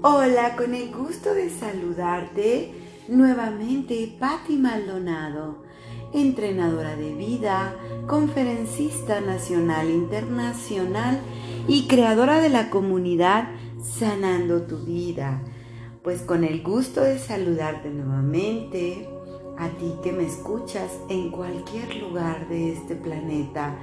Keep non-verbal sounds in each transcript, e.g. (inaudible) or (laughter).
Hola, con el gusto de saludarte nuevamente Patti Maldonado, entrenadora de vida, conferencista nacional e internacional y creadora de la comunidad Sanando tu vida. Pues con el gusto de saludarte nuevamente, a ti que me escuchas en cualquier lugar de este planeta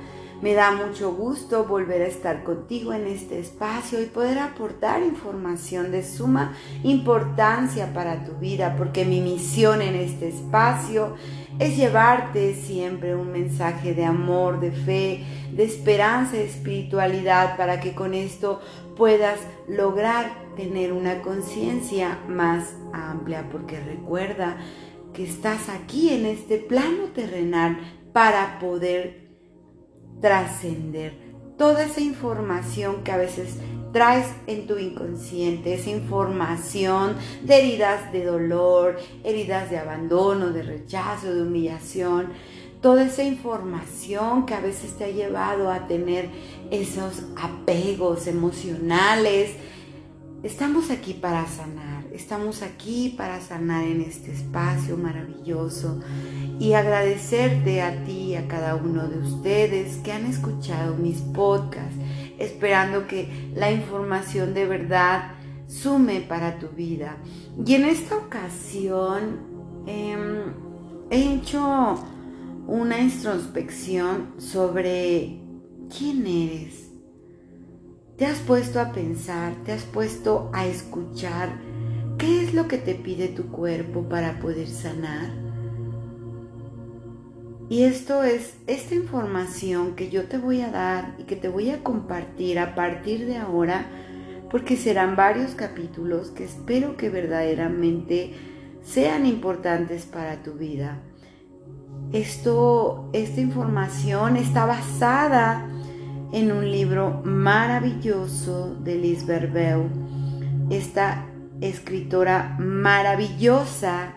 me da mucho gusto volver a estar contigo en este espacio y poder aportar información de suma importancia para tu vida, porque mi misión en este espacio es llevarte siempre un mensaje de amor, de fe, de esperanza, de espiritualidad, para que con esto puedas lograr tener una conciencia más amplia, porque recuerda que estás aquí en este plano terrenal para poder trascender toda esa información que a veces traes en tu inconsciente, esa información de heridas de dolor, heridas de abandono, de rechazo, de humillación, toda esa información que a veces te ha llevado a tener esos apegos emocionales. Estamos aquí para sanar Estamos aquí para sanar en este espacio maravilloso y agradecerte a ti y a cada uno de ustedes que han escuchado mis podcasts, esperando que la información de verdad sume para tu vida. Y en esta ocasión em, he hecho una introspección sobre quién eres. Te has puesto a pensar, te has puesto a escuchar ¿Qué es lo que te pide tu cuerpo para poder sanar? Y esto es esta información que yo te voy a dar y que te voy a compartir a partir de ahora, porque serán varios capítulos que espero que verdaderamente sean importantes para tu vida. Esto, esta información está basada en un libro maravilloso de Liz Berbeu. Esta escritora maravillosa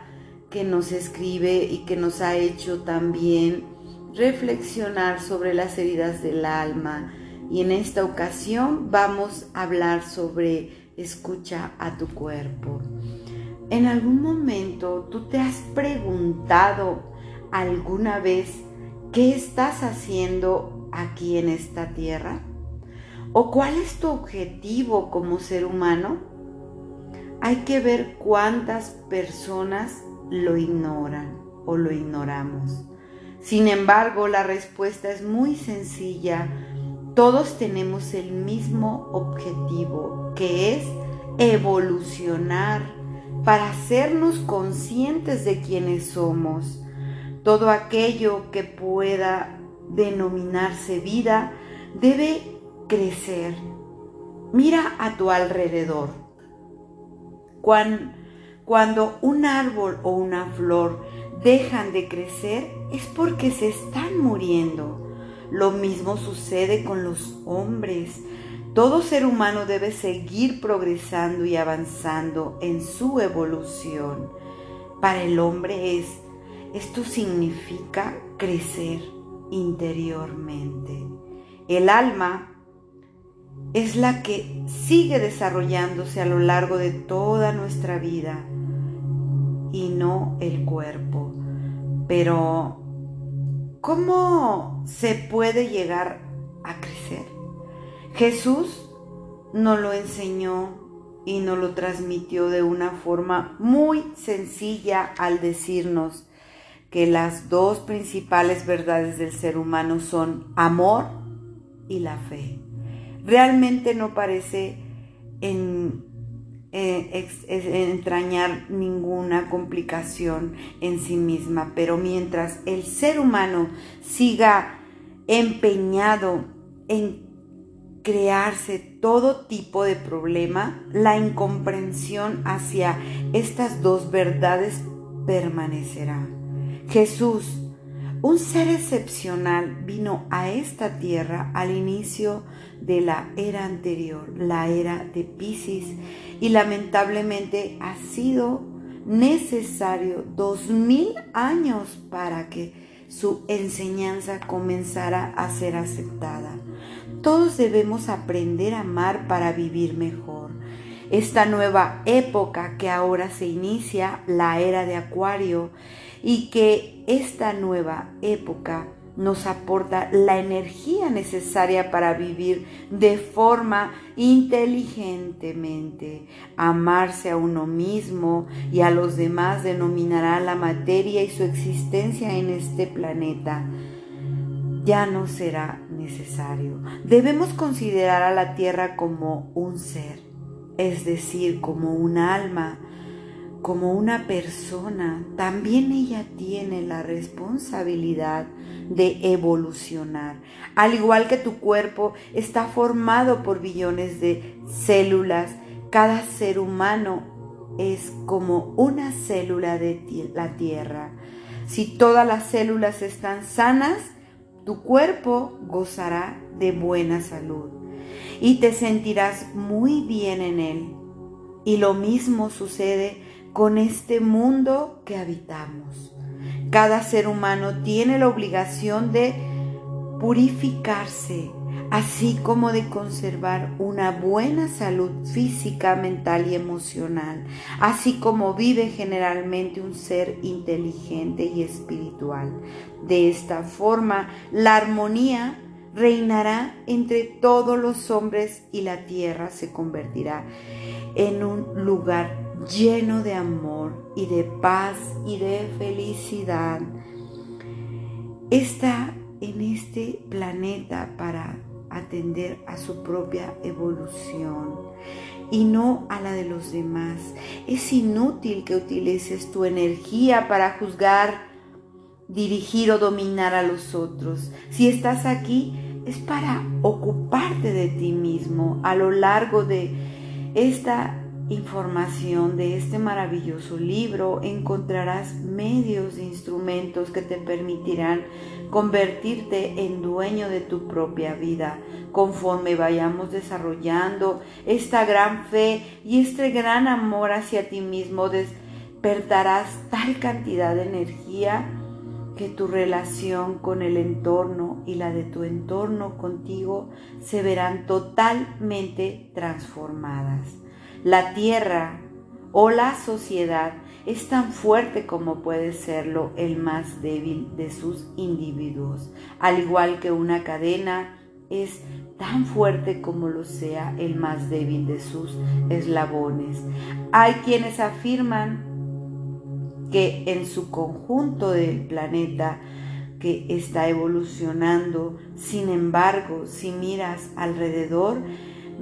que nos escribe y que nos ha hecho también reflexionar sobre las heridas del alma. Y en esta ocasión vamos a hablar sobre escucha a tu cuerpo. ¿En algún momento tú te has preguntado alguna vez qué estás haciendo aquí en esta tierra? ¿O cuál es tu objetivo como ser humano? Hay que ver cuántas personas lo ignoran o lo ignoramos. Sin embargo, la respuesta es muy sencilla. Todos tenemos el mismo objetivo, que es evolucionar para hacernos conscientes de quiénes somos. Todo aquello que pueda denominarse vida debe crecer. Mira a tu alrededor cuando un árbol o una flor dejan de crecer es porque se están muriendo. Lo mismo sucede con los hombres. Todo ser humano debe seguir progresando y avanzando en su evolución. Para el hombre es, esto significa crecer interiormente. El alma es la que sigue desarrollándose a lo largo de toda nuestra vida y no el cuerpo. Pero, ¿cómo se puede llegar a crecer? Jesús nos lo enseñó y nos lo transmitió de una forma muy sencilla al decirnos que las dos principales verdades del ser humano son amor y la fe realmente no parece en, eh, entrañar ninguna complicación en sí misma, pero mientras el ser humano siga empeñado en crearse todo tipo de problema, la incomprensión hacia estas dos verdades permanecerá. Jesús un ser excepcional vino a esta tierra al inicio de la era anterior, la era de Pisces, y lamentablemente ha sido necesario dos mil años para que su enseñanza comenzara a ser aceptada. Todos debemos aprender a amar para vivir mejor. esta nueva época que ahora se inicia, la era de Acuario, y que esta nueva época nos aporta la energía necesaria para vivir de forma inteligentemente. Amarse a uno mismo y a los demás denominará la materia y su existencia en este planeta. Ya no será necesario. Debemos considerar a la Tierra como un ser, es decir, como un alma como una persona, también ella tiene la responsabilidad de evolucionar. Al igual que tu cuerpo está formado por billones de células, cada ser humano es como una célula de la tierra. Si todas las células están sanas, tu cuerpo gozará de buena salud y te sentirás muy bien en él. Y lo mismo sucede con este mundo que habitamos. Cada ser humano tiene la obligación de purificarse, así como de conservar una buena salud física, mental y emocional, así como vive generalmente un ser inteligente y espiritual. De esta forma, la armonía reinará entre todos los hombres y la tierra se convertirá en un lugar lleno de amor y de paz y de felicidad. Está en este planeta para atender a su propia evolución y no a la de los demás. Es inútil que utilices tu energía para juzgar, dirigir o dominar a los otros. Si estás aquí es para ocuparte de ti mismo a lo largo de esta información de este maravilloso libro encontrarás medios e instrumentos que te permitirán convertirte en dueño de tu propia vida. Conforme vayamos desarrollando esta gran fe y este gran amor hacia ti mismo, despertarás tal cantidad de energía que tu relación con el entorno y la de tu entorno contigo se verán totalmente transformadas. La tierra o la sociedad es tan fuerte como puede serlo el más débil de sus individuos, al igual que una cadena es tan fuerte como lo sea el más débil de sus eslabones. Hay quienes afirman que en su conjunto del planeta que está evolucionando, sin embargo, si miras alrededor,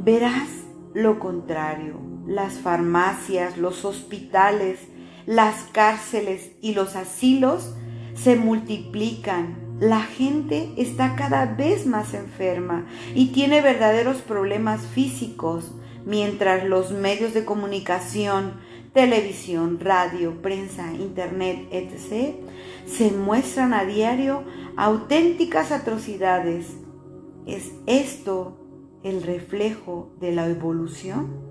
verás lo contrario, las farmacias, los hospitales, las cárceles y los asilos se multiplican. La gente está cada vez más enferma y tiene verdaderos problemas físicos, mientras los medios de comunicación, televisión, radio, prensa, internet, etc., se muestran a diario auténticas atrocidades. ¿Es esto el reflejo de la evolución?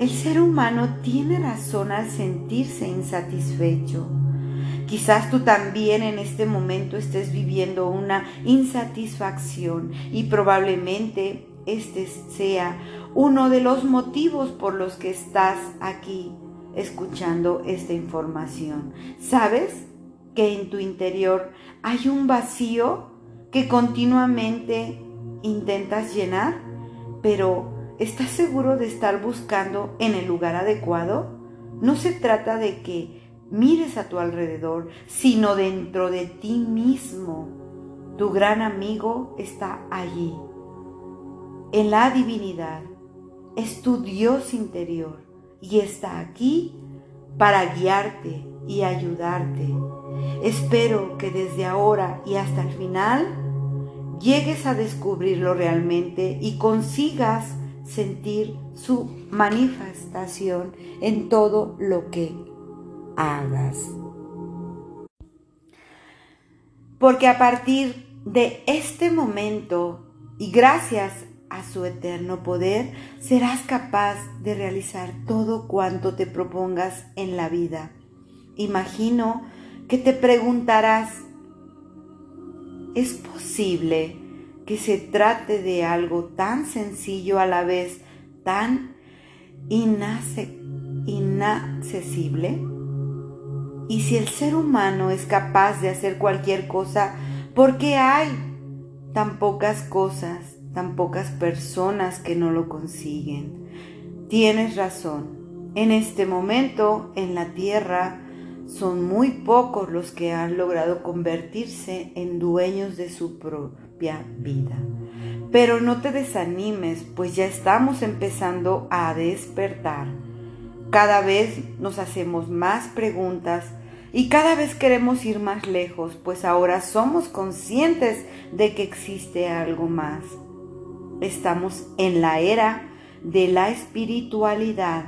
El ser humano tiene razón al sentirse insatisfecho. Quizás tú también en este momento estés viviendo una insatisfacción y probablemente este sea uno de los motivos por los que estás aquí escuchando esta información. ¿Sabes que en tu interior hay un vacío que continuamente intentas llenar, pero ¿estás seguro de estar buscando en el lugar adecuado? No se trata de que mires a tu alrededor, sino dentro de ti mismo. Tu gran amigo está allí, en la divinidad. Es tu Dios interior y está aquí para guiarte y ayudarte. Espero que desde ahora y hasta el final llegues a descubrirlo realmente y consigas sentir su manifestación en todo lo que hagas. Porque a partir de este momento y gracias a su eterno poder, serás capaz de realizar todo cuanto te propongas en la vida. Imagino que te preguntarás, ¿Es posible que se trate de algo tan sencillo a la vez tan inaccesible? Y si el ser humano es capaz de hacer cualquier cosa, ¿por qué hay tan pocas cosas, tan pocas personas que no lo consiguen? Tienes razón. En este momento, en la tierra, son muy pocos los que han logrado convertirse en dueños de su vida. Pero no te desanimes, pues ya estamos empezando a despertar. Cada vez nos hacemos más preguntas y cada vez queremos ir más lejos, pues ahora somos conscientes de que existe algo más. Estamos en la era de la espiritualidad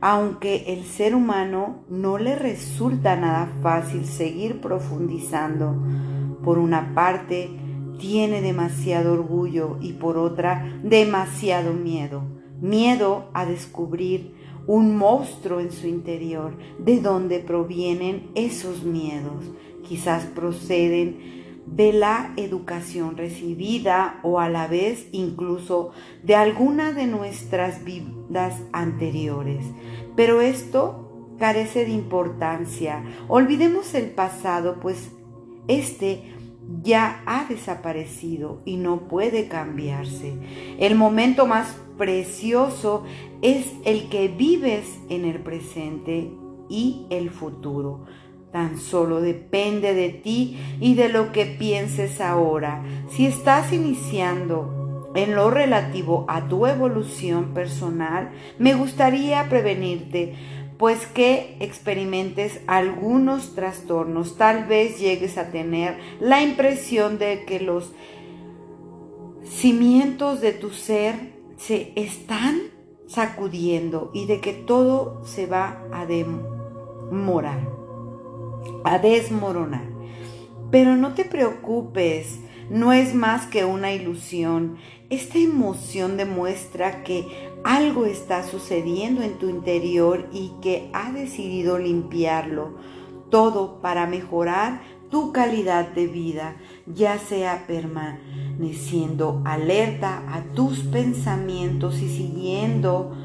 aunque el ser humano no le resulta nada fácil seguir profundizando. Por una parte, tiene demasiado orgullo y por otra, demasiado miedo. Miedo a descubrir un monstruo en su interior. ¿De dónde provienen esos miedos? Quizás proceden de la educación recibida o a la vez incluso de alguna de nuestras vidas anteriores. Pero esto carece de importancia. Olvidemos el pasado, pues este ya ha desaparecido y no puede cambiarse. El momento más precioso es el que vives en el presente y el futuro. Tan solo depende de ti y de lo que pienses ahora. Si estás iniciando en lo relativo a tu evolución personal, me gustaría prevenirte, pues que experimentes algunos trastornos. Tal vez llegues a tener la impresión de que los cimientos de tu ser se están sacudiendo y de que todo se va a demorar a desmoronar. Pero no te preocupes, no es más que una ilusión. Esta emoción demuestra que algo está sucediendo en tu interior y que ha decidido limpiarlo. Todo para mejorar tu calidad de vida, ya sea permaneciendo alerta a tus pensamientos y siguiendo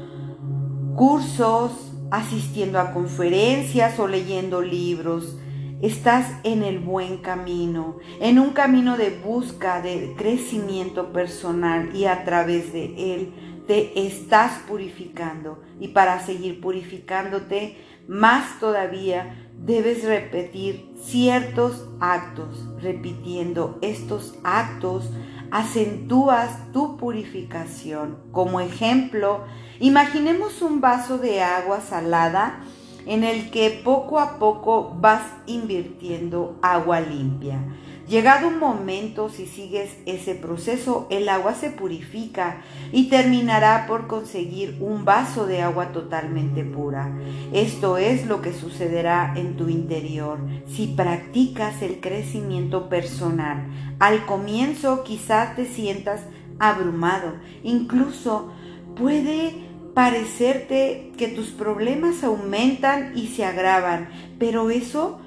cursos, asistiendo a conferencias o leyendo libros estás en el buen camino, en un camino de busca de crecimiento personal y a través de él te estás purificando. Y para seguir purificándote más todavía, debes repetir ciertos actos. Repitiendo estos actos, acentúas tu purificación. Como ejemplo, imaginemos un vaso de agua salada en el que poco a poco vas invirtiendo agua limpia. Llegado un momento, si sigues ese proceso, el agua se purifica y terminará por conseguir un vaso de agua totalmente pura. Esto es lo que sucederá en tu interior si practicas el crecimiento personal. Al comienzo quizás te sientas abrumado, incluso puede parecerte que tus problemas aumentan y se agravan, pero eso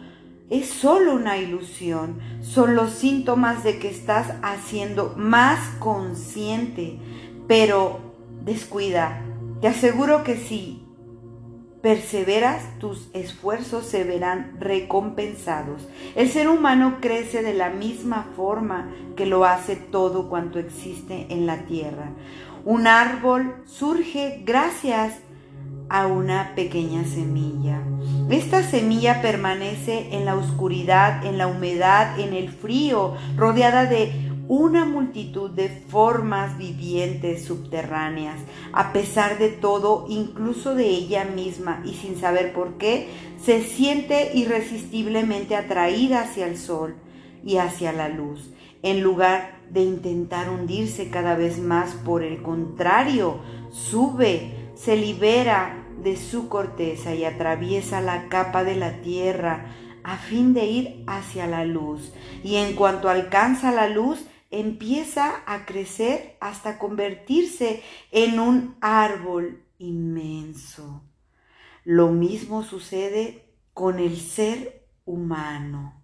es solo una ilusión, son los síntomas de que estás haciendo más consciente, pero descuida, te aseguro que si perseveras, tus esfuerzos se verán recompensados. El ser humano crece de la misma forma que lo hace todo cuanto existe en la tierra. Un árbol surge gracias a una pequeña semilla. Esta semilla permanece en la oscuridad, en la humedad, en el frío, rodeada de una multitud de formas vivientes subterráneas. A pesar de todo, incluso de ella misma, y sin saber por qué, se siente irresistiblemente atraída hacia el sol y hacia la luz en lugar de intentar hundirse cada vez más. Por el contrario, sube, se libera de su corteza y atraviesa la capa de la tierra a fin de ir hacia la luz. Y en cuanto alcanza la luz, empieza a crecer hasta convertirse en un árbol inmenso. Lo mismo sucede con el ser humano.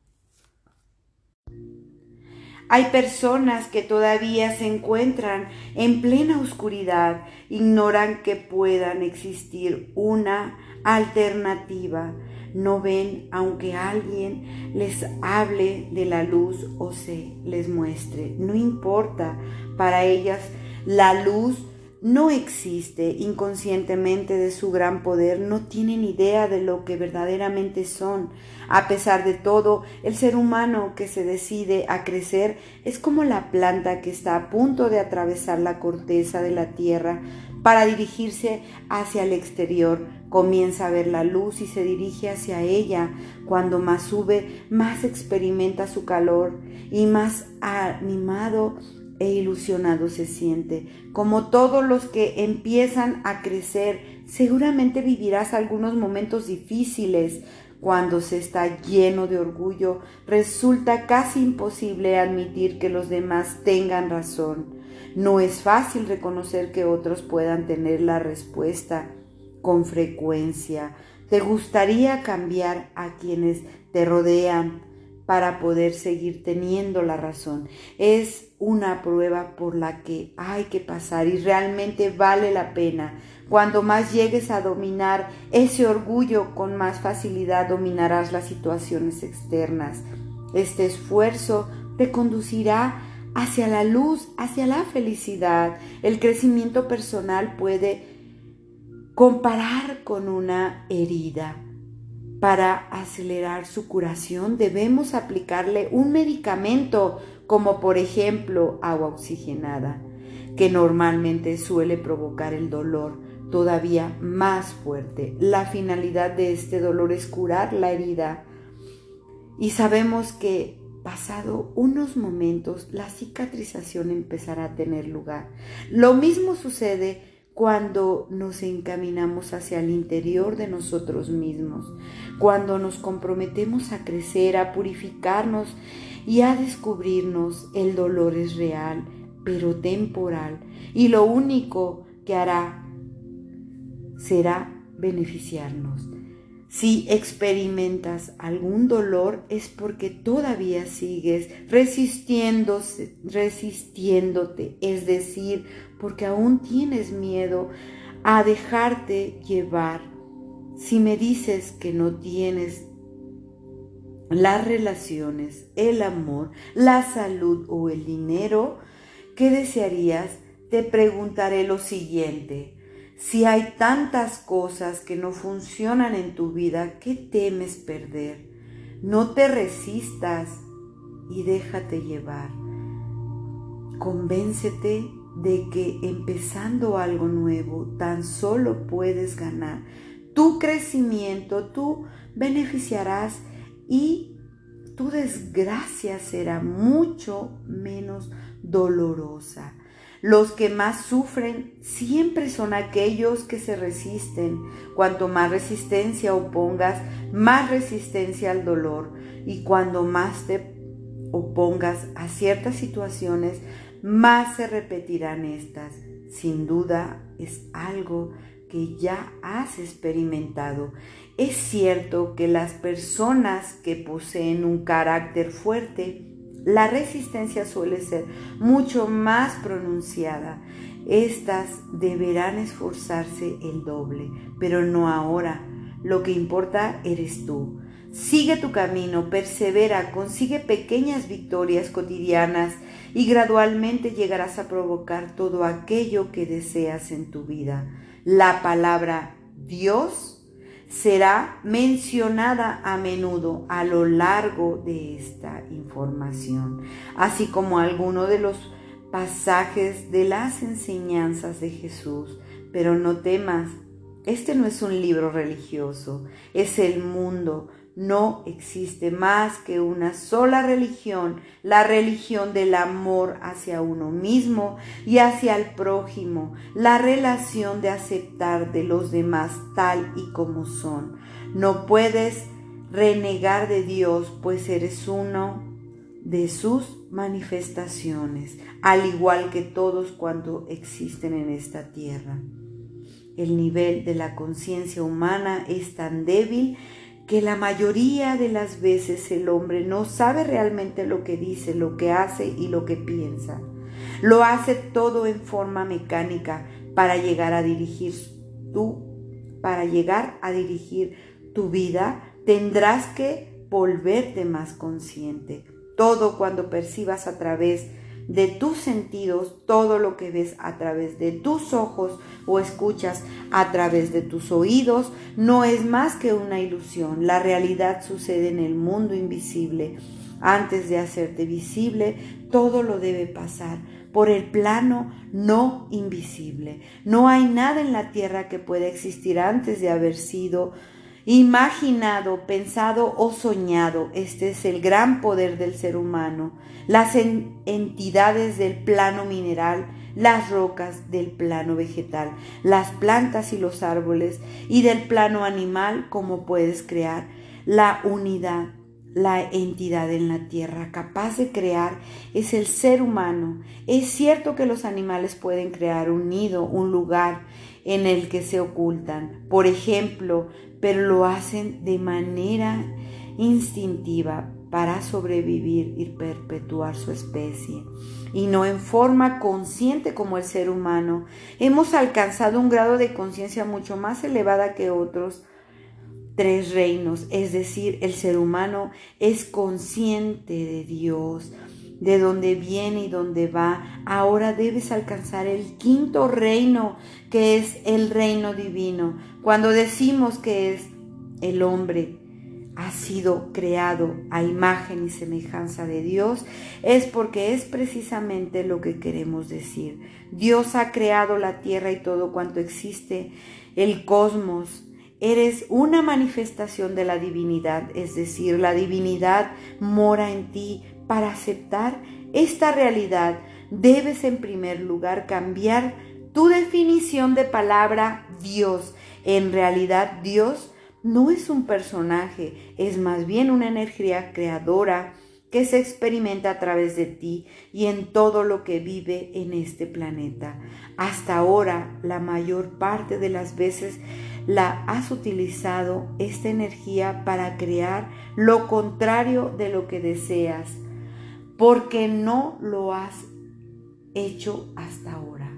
Hay personas que todavía se encuentran en plena oscuridad, ignoran que puedan existir una alternativa. No ven aunque alguien les hable de la luz o se les muestre. No importa, para ellas la luz no existe inconscientemente de su gran poder, no tienen idea de lo que verdaderamente son. A pesar de todo, el ser humano que se decide a crecer es como la planta que está a punto de atravesar la corteza de la tierra para dirigirse hacia el exterior. Comienza a ver la luz y se dirige hacia ella. Cuando más sube, más experimenta su calor y más animado e ilusionado se siente. Como todos los que empiezan a crecer, seguramente vivirás algunos momentos difíciles. Cuando se está lleno de orgullo, resulta casi imposible admitir que los demás tengan razón. No es fácil reconocer que otros puedan tener la respuesta con frecuencia. ¿Te gustaría cambiar a quienes te rodean? Para poder seguir teniendo la razón. Es una prueba por la que hay que pasar y realmente vale la pena. Cuando más llegues a dominar ese orgullo, con más facilidad dominarás las situaciones externas. Este esfuerzo te conducirá hacia la luz, hacia la felicidad. El crecimiento personal puede comparar con una herida. Para acelerar su curación debemos aplicarle un medicamento como por ejemplo agua oxigenada, que normalmente suele provocar el dolor todavía más fuerte. La finalidad de este dolor es curar la herida y sabemos que pasado unos momentos la cicatrización empezará a tener lugar. Lo mismo sucede cuando nos encaminamos hacia el interior de nosotros mismos, cuando nos comprometemos a crecer, a purificarnos y a descubrirnos, el dolor es real, pero temporal, y lo único que hará será beneficiarnos. Si experimentas algún dolor es porque todavía sigues resistiéndote, es decir, porque aún tienes miedo a dejarte llevar. Si me dices que no tienes las relaciones, el amor, la salud o el dinero, ¿qué desearías? Te preguntaré lo siguiente. Si hay tantas cosas que no funcionan en tu vida, ¿qué temes perder? No te resistas y déjate llevar. Convéncete de que empezando algo nuevo tan solo puedes ganar. Tu crecimiento, tú beneficiarás y tu desgracia será mucho menos dolorosa. Los que más sufren siempre son aquellos que se resisten. Cuanto más resistencia opongas, más resistencia al dolor. Y cuando más te opongas a ciertas situaciones, más se repetirán estas. Sin duda es algo que ya has experimentado. Es cierto que las personas que poseen un carácter fuerte la resistencia suele ser mucho más pronunciada. Estas deberán esforzarse el doble, pero no ahora. Lo que importa eres tú. Sigue tu camino, persevera, consigue pequeñas victorias cotidianas y gradualmente llegarás a provocar todo aquello que deseas en tu vida. La palabra Dios será mencionada a menudo a lo largo de esta información, así como alguno de los pasajes de las enseñanzas de Jesús. Pero no temas, este no es un libro religioso, es el mundo, no existe más que una sola religión, la religión del amor hacia uno mismo y hacia el prójimo, la relación de aceptar de los demás tal y como son. No puedes renegar de Dios, pues eres uno de sus manifestaciones, al igual que todos cuantos existen en esta tierra. El nivel de la conciencia humana es tan débil que la mayoría de las veces el hombre no sabe realmente lo que dice, lo que hace y lo que piensa. Lo hace todo en forma mecánica para llegar a dirigir tú, para llegar a dirigir tu vida, tendrás que volverte más consciente. Todo cuando percibas a través de tus sentidos, todo lo que ves a través de tus ojos o escuchas a través de tus oídos, no es más que una ilusión. La realidad sucede en el mundo invisible. Antes de hacerte visible, todo lo debe pasar por el plano no invisible. No hay nada en la tierra que pueda existir antes de haber sido imaginado, pensado o soñado. Este es el gran poder del ser humano. Las entidades del plano mineral, las rocas del plano vegetal, las plantas y los árboles y del plano animal, como puedes crear la unidad. La entidad en la tierra capaz de crear es el ser humano. Es cierto que los animales pueden crear un nido, un lugar en el que se ocultan. Por ejemplo, pero lo hacen de manera instintiva para sobrevivir y perpetuar su especie, y no en forma consciente como el ser humano. Hemos alcanzado un grado de conciencia mucho más elevada que otros tres reinos, es decir, el ser humano es consciente de Dios, de dónde viene y dónde va. Ahora debes alcanzar el quinto reino, que es el reino divino. Cuando decimos que es el hombre ha sido creado a imagen y semejanza de Dios, es porque es precisamente lo que queremos decir. Dios ha creado la tierra y todo cuanto existe, el cosmos. Eres una manifestación de la divinidad, es decir, la divinidad mora en ti, para aceptar esta realidad, debes en primer lugar cambiar tu definición de palabra Dios. En realidad, Dios no es un personaje, es más bien una energía creadora que se experimenta a través de ti y en todo lo que vive en este planeta. Hasta ahora, la mayor parte de las veces la has utilizado esta energía para crear lo contrario de lo que deseas porque no lo has hecho hasta ahora?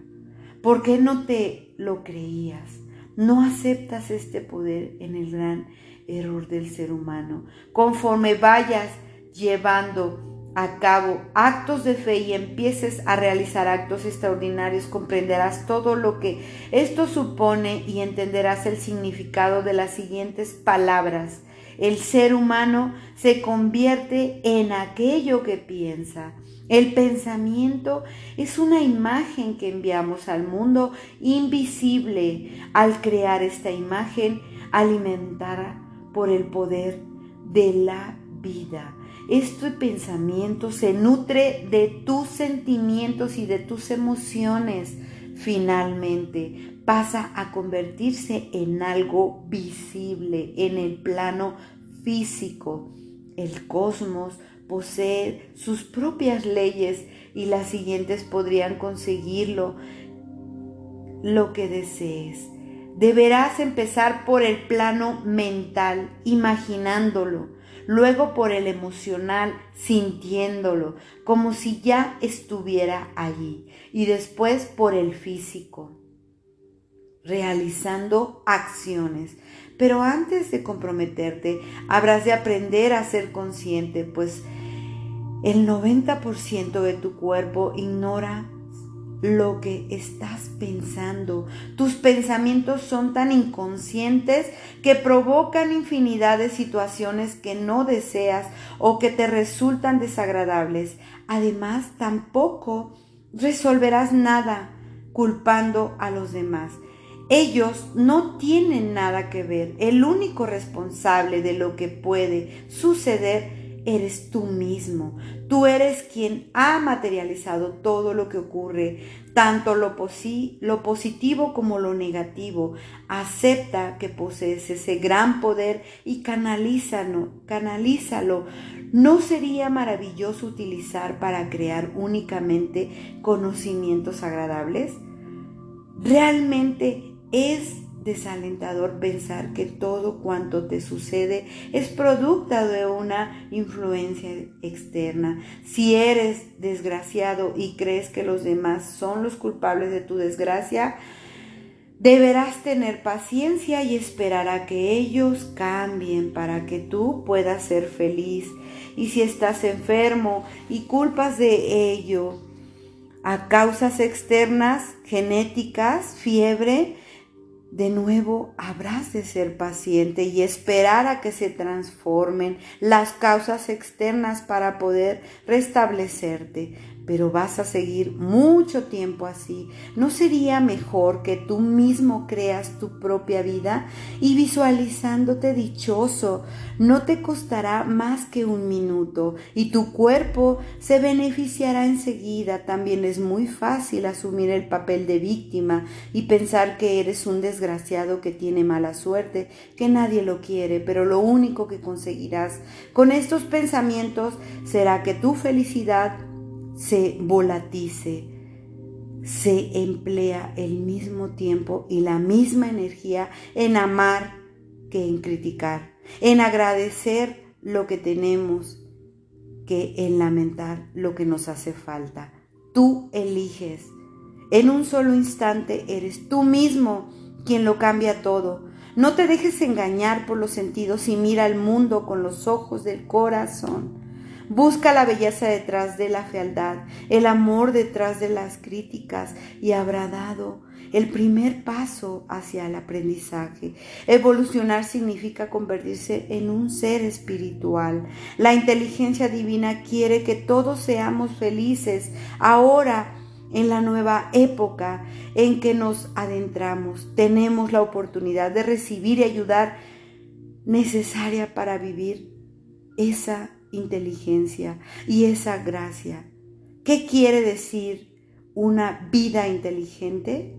¿Por qué no te lo creías? No aceptas este poder en el gran error del ser humano. Conforme vayas llevando a cabo actos de fe y empieces a realizar actos extraordinarios, comprenderás todo lo que esto supone y entenderás el significado de las siguientes palabras el ser humano se convierte en aquello que piensa. El pensamiento es una imagen que enviamos al mundo invisible. Al crear esta imagen, alimentada por el poder de la vida. Este pensamiento se nutre de tus sentimientos y de tus emociones. Finalmente, pasa a convertirse en algo visible en el plano físico. El cosmos posee sus propias leyes y las siguientes podrían conseguirlo lo que desees. Deberás empezar por el plano mental, imaginándolo, luego por el emocional, sintiéndolo, como si ya estuviera allí, y después por el físico realizando acciones. Pero antes de comprometerte, habrás de aprender a ser consciente, pues el 90% de tu cuerpo ignora lo que estás pensando. Tus pensamientos son tan inconscientes que provocan infinidad de situaciones que no deseas o que te resultan desagradables. Además, tampoco resolverás nada culpando a los demás. Ellos no tienen nada que ver. El único responsable de lo que puede suceder eres tú mismo. Tú eres quien ha materializado todo lo que ocurre, tanto lo, lo positivo como lo negativo. Acepta que posees ese gran poder y canalízalo, canalízalo. ¿No sería maravilloso utilizar para crear únicamente conocimientos agradables? Realmente es desalentador pensar que todo cuanto te sucede es producto de una influencia externa. Si eres desgraciado y crees que los demás son los culpables de tu desgracia, deberás tener paciencia y esperar a que ellos cambien para que tú puedas ser feliz. Y si estás enfermo y culpas de ello a causas externas, genéticas, fiebre, de nuevo habrás de ser paciente y esperar a que se transformen las causas externas para poder restablecerte pero vas a seguir mucho tiempo así. ¿No sería mejor que tú mismo creas tu propia vida y visualizándote dichoso? No te costará más que un minuto y tu cuerpo se beneficiará enseguida. También es muy fácil asumir el papel de víctima y pensar que eres un desgraciado que tiene mala suerte, que nadie lo quiere, pero lo único que conseguirás con estos pensamientos será que tu felicidad se volatice, se emplea el mismo tiempo y la misma energía en amar que en criticar, en agradecer lo que tenemos que en lamentar lo que nos hace falta. Tú eliges. En un solo instante eres tú mismo quien lo cambia todo. No te dejes engañar por los sentidos y mira el mundo con los ojos del corazón. Busca la belleza detrás de la fealdad, el amor detrás de las críticas y habrá dado el primer paso hacia el aprendizaje. Evolucionar significa convertirse en un ser espiritual. La inteligencia divina quiere que todos seamos felices ahora en la nueva época en que nos adentramos. Tenemos la oportunidad de recibir y ayudar necesaria para vivir esa inteligencia y esa gracia. ¿Qué quiere decir una vida inteligente?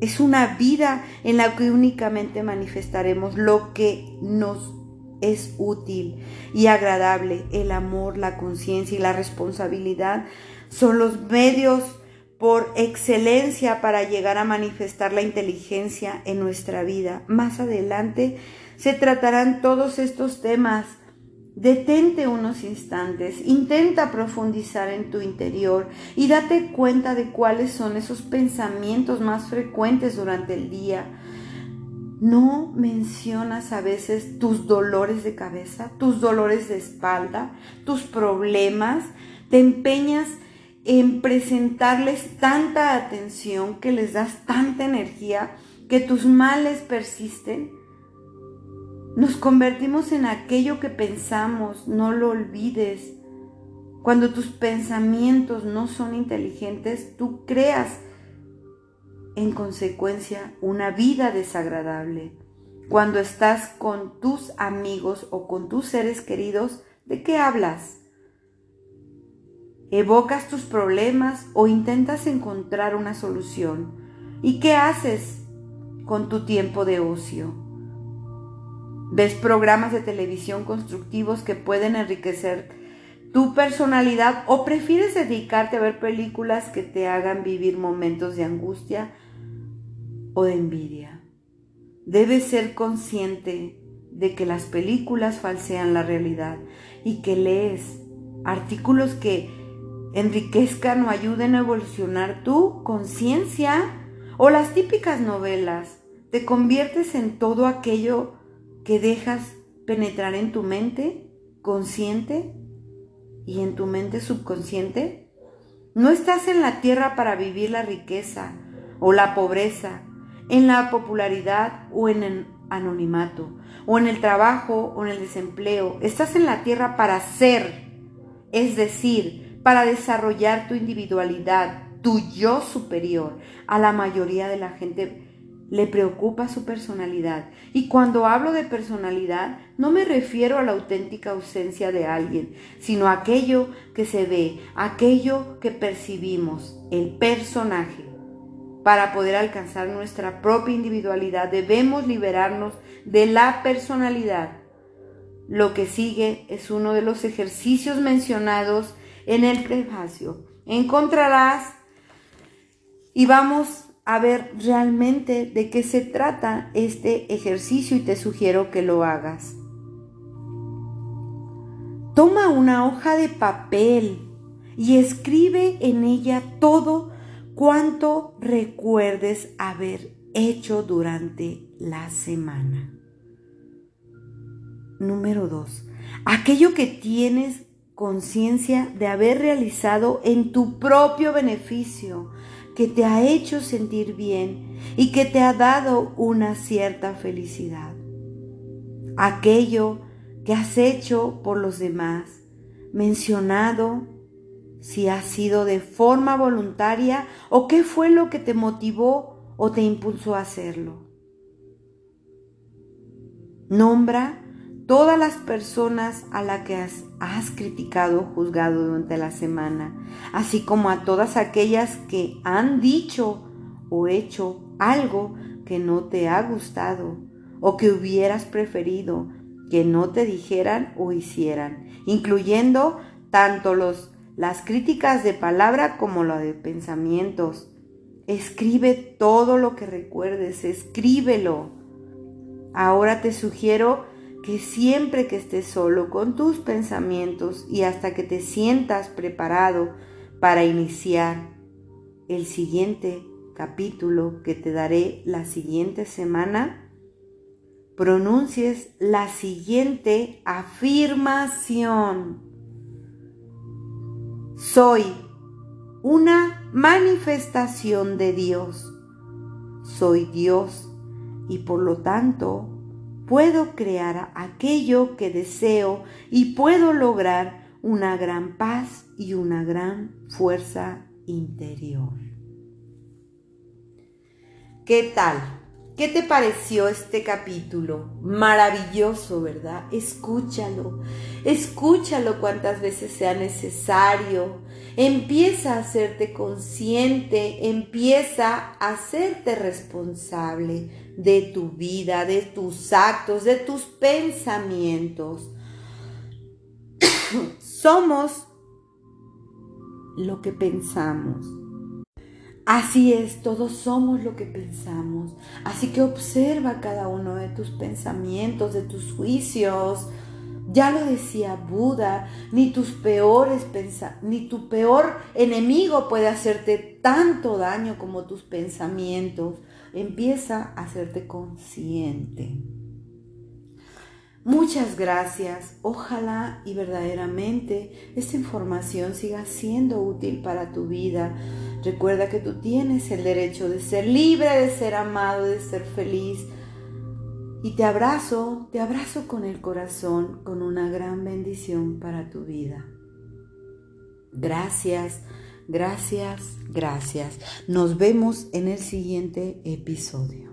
Es una vida en la que únicamente manifestaremos lo que nos es útil y agradable. El amor, la conciencia y la responsabilidad son los medios por excelencia para llegar a manifestar la inteligencia en nuestra vida. Más adelante se tratarán todos estos temas Detente unos instantes, intenta profundizar en tu interior y date cuenta de cuáles son esos pensamientos más frecuentes durante el día. ¿No mencionas a veces tus dolores de cabeza, tus dolores de espalda, tus problemas? ¿Te empeñas en presentarles tanta atención que les das tanta energía que tus males persisten? Nos convertimos en aquello que pensamos, no lo olvides. Cuando tus pensamientos no son inteligentes, tú creas en consecuencia una vida desagradable. Cuando estás con tus amigos o con tus seres queridos, ¿de qué hablas? ¿Evocas tus problemas o intentas encontrar una solución? ¿Y qué haces con tu tiempo de ocio? Ves programas de televisión constructivos que pueden enriquecer tu personalidad o prefieres dedicarte a ver películas que te hagan vivir momentos de angustia o de envidia. Debes ser consciente de que las películas falsean la realidad y que lees artículos que enriquezcan o ayuden a evolucionar tu conciencia o las típicas novelas. Te conviertes en todo aquello que dejas penetrar en tu mente consciente y en tu mente subconsciente? No estás en la tierra para vivir la riqueza o la pobreza, en la popularidad o en el anonimato, o en el trabajo o en el desempleo. Estás en la tierra para ser, es decir, para desarrollar tu individualidad, tu yo superior a la mayoría de la gente le preocupa su personalidad. Y cuando hablo de personalidad, no me refiero a la auténtica ausencia de alguien, sino a aquello que se ve, aquello que percibimos, el personaje. Para poder alcanzar nuestra propia individualidad debemos liberarnos de la personalidad. Lo que sigue es uno de los ejercicios mencionados en el prefacio. Encontrarás y vamos a ver realmente de qué se trata este ejercicio y te sugiero que lo hagas. Toma una hoja de papel y escribe en ella todo cuanto recuerdes haber hecho durante la semana. Número 2. Aquello que tienes conciencia de haber realizado en tu propio beneficio, que te ha hecho sentir bien y que te ha dado una cierta felicidad. Aquello que has hecho por los demás, mencionado si ha sido de forma voluntaria o qué fue lo que te motivó o te impulsó a hacerlo. Nombra todas las personas a las que has, criticado o juzgado durante la semana, así como a todas aquellas que han dicho o hecho algo que no te ha gustado o que hubieras preferido que no te dijeran o hicieran, incluyendo tanto los, las críticas de palabra como lo de pensamientos. Escribe todo lo que recuerdes, escríbelo. Ahora te sugiero que siempre que estés solo con tus pensamientos y hasta que te sientas preparado para iniciar el siguiente capítulo que te daré la siguiente semana, pronuncies la siguiente afirmación. Soy una manifestación de Dios. Soy Dios y por lo tanto puedo crear aquello que deseo y puedo lograr una gran paz y una gran fuerza interior. ¿Qué tal? ¿Qué te pareció este capítulo? Maravilloso, ¿verdad? Escúchalo, escúchalo cuantas veces sea necesario. Empieza a hacerte consciente, empieza a hacerte responsable de tu vida, de tus actos, de tus pensamientos. (coughs) Somos lo que pensamos. Así es, todos somos lo que pensamos. Así que observa cada uno de tus pensamientos, de tus juicios. Ya lo decía Buda, ni tus peores ni tu peor enemigo puede hacerte tanto daño como tus pensamientos. Empieza a hacerte consciente. Muchas gracias. Ojalá y verdaderamente esta información siga siendo útil para tu vida. Recuerda que tú tienes el derecho de ser libre, de ser amado, de ser feliz. Y te abrazo, te abrazo con el corazón, con una gran bendición para tu vida. Gracias, gracias, gracias. Nos vemos en el siguiente episodio.